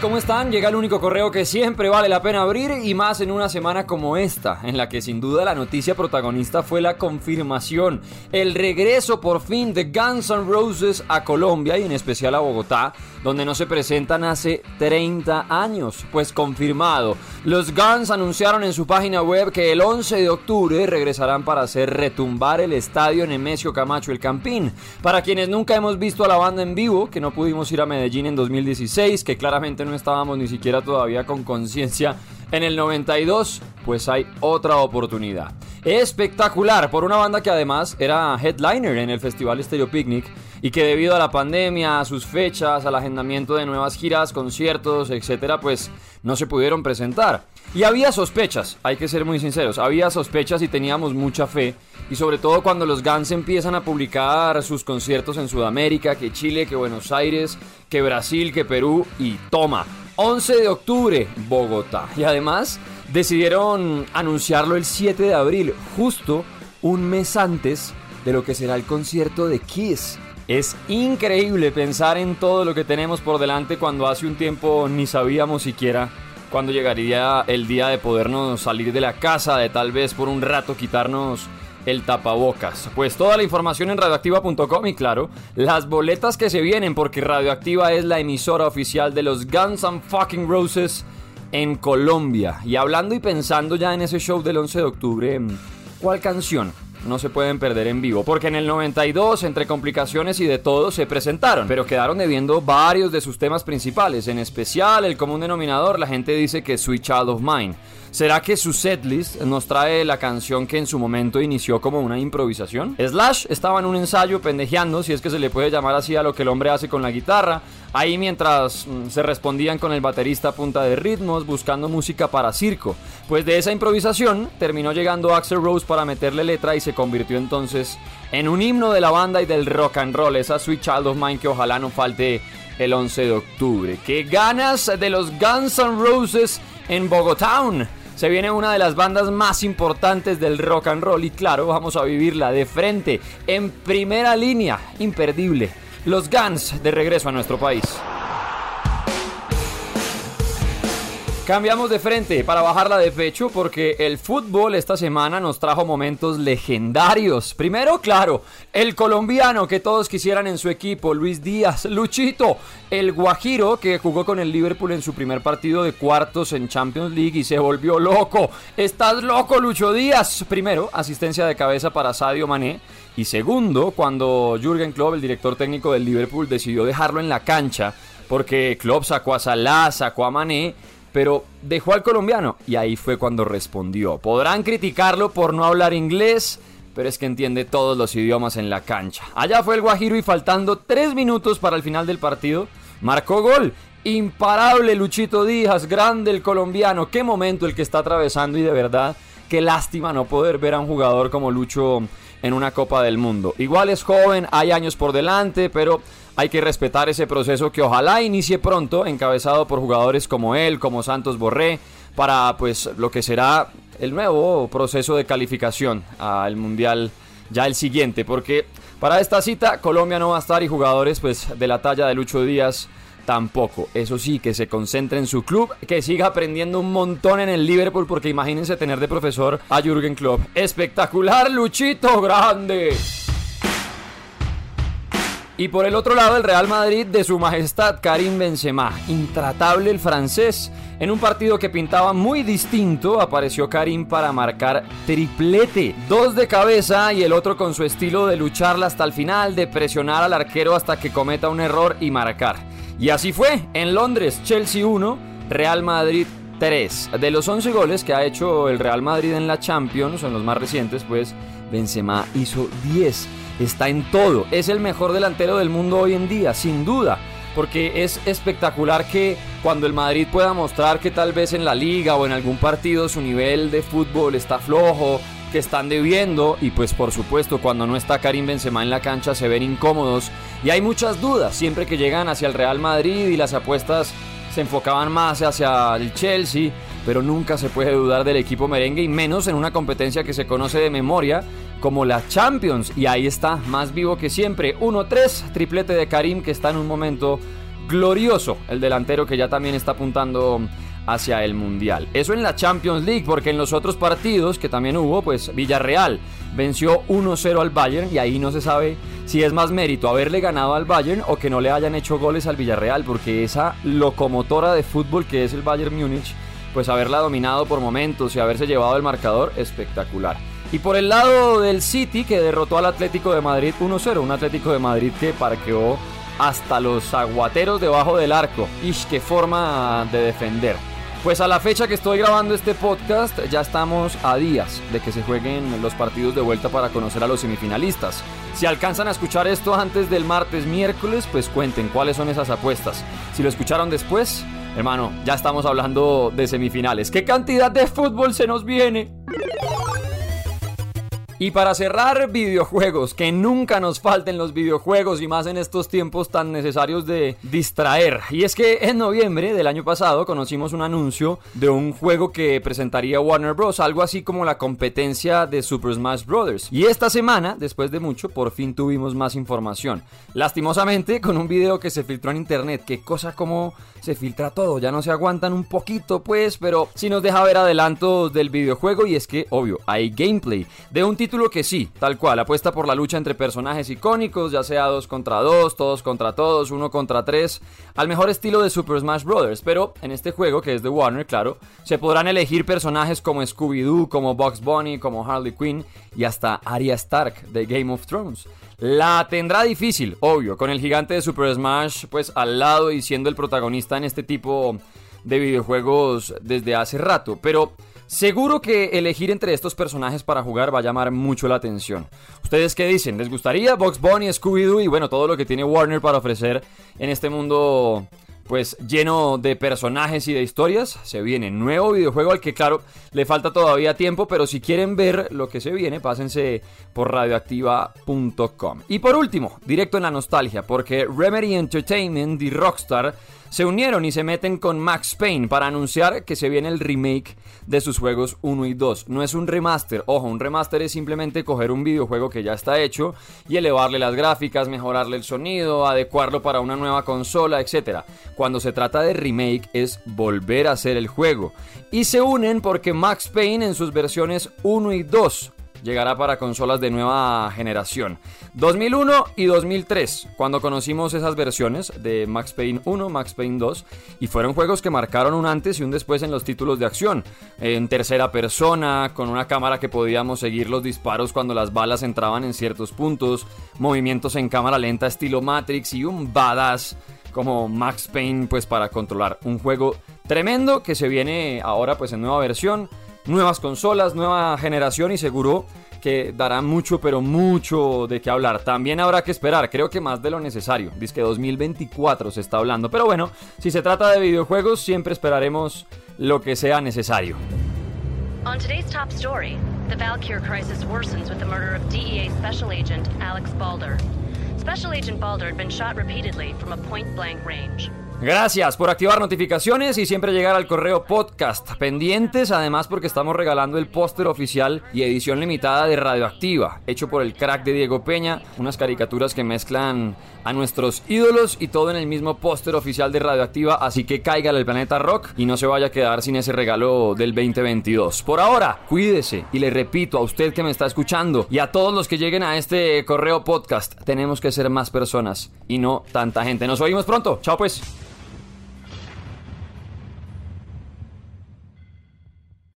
¿cómo están? Llega el único correo que siempre vale la pena abrir y más en una semana como esta, en la que sin duda la noticia protagonista fue la confirmación, el regreso por fin de Guns N' Roses a Colombia y en especial a Bogotá, donde no se presentan hace 30 años. Pues confirmado, los Guns anunciaron en su página web que el 11 de octubre regresarán para hacer retumbar el estadio Nemesio Camacho El Campín. Para quienes nunca hemos visto a la banda en vivo, que no pudimos ir a Medellín en 2016, que claramente no estábamos ni siquiera todavía con conciencia en el 92, pues hay otra oportunidad. Espectacular por una banda que además era headliner en el Festival Stereo Picnic y que debido a la pandemia, a sus fechas, al agendamiento de nuevas giras, conciertos, etcétera, pues no se pudieron presentar. Y había sospechas, hay que ser muy sinceros, había sospechas y teníamos mucha fe. Y sobre todo cuando los Guns empiezan a publicar sus conciertos en Sudamérica, que Chile, que Buenos Aires, que Brasil, que Perú y toma. 11 de octubre, Bogotá. Y además decidieron anunciarlo el 7 de abril, justo un mes antes de lo que será el concierto de Kiss. Es increíble pensar en todo lo que tenemos por delante cuando hace un tiempo ni sabíamos siquiera cuando llegaría el día de podernos salir de la casa, de tal vez por un rato quitarnos el tapabocas. Pues toda la información en radioactiva.com y claro, las boletas que se vienen porque Radioactiva es la emisora oficial de los Guns and Fucking Roses en Colombia. Y hablando y pensando ya en ese show del 11 de octubre, ¿cuál canción no se pueden perder en vivo, porque en el 92, entre complicaciones y de todo, se presentaron, pero quedaron debiendo varios de sus temas principales, en especial el común denominador, la gente dice que Sweet Child of Mine. ¿Será que su setlist nos trae la canción que en su momento inició como una improvisación? Slash estaba en un ensayo pendejeando, si es que se le puede llamar así a lo que el hombre hace con la guitarra, ahí mientras mm, se respondían con el baterista a punta de ritmos, buscando música para circo. Pues de esa improvisación terminó llegando Axel Rose para meterle letra y se convirtió entonces en un himno de la banda y del rock and roll, esa Sweet Child of Mine que ojalá no falte el 11 de octubre. ¡Qué ganas de los Guns N' Roses en Bogotá! Se viene una de las bandas más importantes del rock and roll y claro, vamos a vivirla de frente, en primera línea, imperdible. Los Guns de regreso a nuestro país. Cambiamos de frente para bajarla de pecho porque el fútbol esta semana nos trajo momentos legendarios. Primero, claro, el colombiano que todos quisieran en su equipo, Luis Díaz, Luchito, el Guajiro que jugó con el Liverpool en su primer partido de cuartos en Champions League y se volvió loco. Estás loco, Lucho Díaz. Primero, asistencia de cabeza para Sadio Mané. Y segundo, cuando Jürgen Klopp, el director técnico del Liverpool, decidió dejarlo en la cancha porque Klopp sacó a Salah, sacó a Mané pero dejó al colombiano y ahí fue cuando respondió. Podrán criticarlo por no hablar inglés, pero es que entiende todos los idiomas en la cancha. Allá fue el Guajiro y faltando tres minutos para el final del partido, marcó gol. Imparable Luchito Díaz, grande el colombiano. Qué momento el que está atravesando y de verdad, qué lástima no poder ver a un jugador como Lucho en una Copa del Mundo. Igual es joven, hay años por delante, pero hay que respetar ese proceso que ojalá inicie pronto, encabezado por jugadores como él, como Santos Borré, para pues lo que será el nuevo proceso de calificación al Mundial ya el siguiente, porque para esta cita Colombia no va a estar y jugadores pues de la talla de Lucho Díaz tampoco. Eso sí, que se concentre en su club, que siga aprendiendo un montón en el Liverpool, porque imagínense tener de profesor a Jürgen Klopp. Espectacular, Luchito, grande. Y por el otro lado, el Real Madrid de su majestad Karim Benzema, intratable el francés. En un partido que pintaba muy distinto, apareció Karim para marcar triplete. Dos de cabeza y el otro con su estilo de lucharla hasta el final, de presionar al arquero hasta que cometa un error y marcar. Y así fue, en Londres, Chelsea 1, Real Madrid 3. De los 11 goles que ha hecho el Real Madrid en la Champions, en los más recientes, pues Benzema hizo 10 está en todo. Es el mejor delantero del mundo hoy en día, sin duda. Porque es espectacular que cuando el Madrid pueda mostrar que tal vez en la liga o en algún partido su nivel de fútbol está flojo, que están debiendo y pues por supuesto cuando no está Karim Benzema en la cancha se ven incómodos y hay muchas dudas siempre que llegan hacia el Real Madrid y las apuestas se enfocaban más hacia el Chelsea, pero nunca se puede dudar del equipo merengue y menos en una competencia que se conoce de memoria como la Champions. Y ahí está, más vivo que siempre. 1-3, triplete de Karim que está en un momento glorioso el delantero que ya también está apuntando hacia el Mundial. Eso en la Champions League, porque en los otros partidos que también hubo, pues Villarreal venció 1-0 al Bayern y ahí no se sabe si es más mérito haberle ganado al Bayern o que no le hayan hecho goles al Villarreal, porque esa locomotora de fútbol que es el Bayern Múnich, pues haberla dominado por momentos y haberse llevado el marcador espectacular. Y por el lado del City que derrotó al Atlético de Madrid 1-0, un Atlético de Madrid que parqueó hasta los aguateros debajo del arco. Ish, qué forma de defender. Pues a la fecha que estoy grabando este podcast ya estamos a días de que se jueguen los partidos de vuelta para conocer a los semifinalistas. Si alcanzan a escuchar esto antes del martes miércoles, pues cuenten cuáles son esas apuestas. Si lo escucharon después, hermano, ya estamos hablando de semifinales. ¿Qué cantidad de fútbol se nos viene? Y para cerrar, videojuegos, que nunca nos falten los videojuegos y más en estos tiempos tan necesarios de distraer. Y es que en noviembre del año pasado conocimos un anuncio de un juego que presentaría Warner Bros., algo así como la competencia de Super Smash Bros. Y esta semana, después de mucho, por fin tuvimos más información. Lastimosamente, con un video que se filtró en internet, qué cosa como se filtra todo, ya no se aguantan un poquito pues, pero sí nos deja ver adelantos del videojuego y es que, obvio, hay gameplay de un título que sí, tal cual, apuesta por la lucha entre personajes icónicos, ya sea dos contra dos, todos contra todos, uno contra tres, al mejor estilo de Super Smash Bros. Pero en este juego, que es de Warner, claro, se podrán elegir personajes como Scooby-Doo, como Bugs Bunny, como Harley Quinn y hasta Arya Stark de Game of Thrones. La tendrá difícil, obvio, con el gigante de Super Smash pues al lado y siendo el protagonista en este tipo de videojuegos desde hace rato, pero seguro que elegir entre estos personajes para jugar va a llamar mucho la atención. ¿Ustedes qué dicen? ¿Les gustaría Box Bunny, Scooby-Doo y bueno, todo lo que tiene Warner para ofrecer en este mundo pues lleno de personajes y de historias. Se viene nuevo videojuego al que claro le falta todavía tiempo, pero si quieren ver lo que se viene, pásense por radioactiva.com. Y por último, directo en la nostalgia, porque Remedy Entertainment y Rockstar se unieron y se meten con Max Payne para anunciar que se viene el remake de sus juegos 1 y 2. No es un remaster, ojo, un remaster es simplemente coger un videojuego que ya está hecho y elevarle las gráficas, mejorarle el sonido, adecuarlo para una nueva consola, etc. Cuando se trata de remake es volver a hacer el juego. Y se unen porque Max Payne en sus versiones 1 y 2 llegará para consolas de nueva generación. 2001 y 2003, cuando conocimos esas versiones de Max Payne 1, Max Payne 2, y fueron juegos que marcaron un antes y un después en los títulos de acción. En tercera persona, con una cámara que podíamos seguir los disparos cuando las balas entraban en ciertos puntos, movimientos en cámara lenta estilo Matrix y un badass como Max Payne pues para controlar un juego tremendo que se viene ahora pues en nueva versión nuevas consolas, nueva generación y seguro que dará mucho, pero mucho de qué hablar. También habrá que esperar, creo que más de lo necesario. Dice que 2024 se está hablando. Pero bueno, si se trata de videojuegos, siempre esperaremos lo que sea necesario. On today's top story, the Valkyr crisis worsens with the murder of DEA Special Agent Alex Balder. Special Agent Balder had been shot repeatedly from a point blank range. Gracias por activar notificaciones y siempre llegar al correo podcast. Pendientes además porque estamos regalando el póster oficial y edición limitada de Radioactiva, hecho por el crack de Diego Peña, unas caricaturas que mezclan a nuestros ídolos y todo en el mismo póster oficial de Radioactiva, así que caiga el planeta rock y no se vaya a quedar sin ese regalo del 2022. Por ahora, cuídese y le repito a usted que me está escuchando y a todos los que lleguen a este correo podcast, tenemos que ser más personas y no tanta gente. Nos oímos pronto. Chao pues.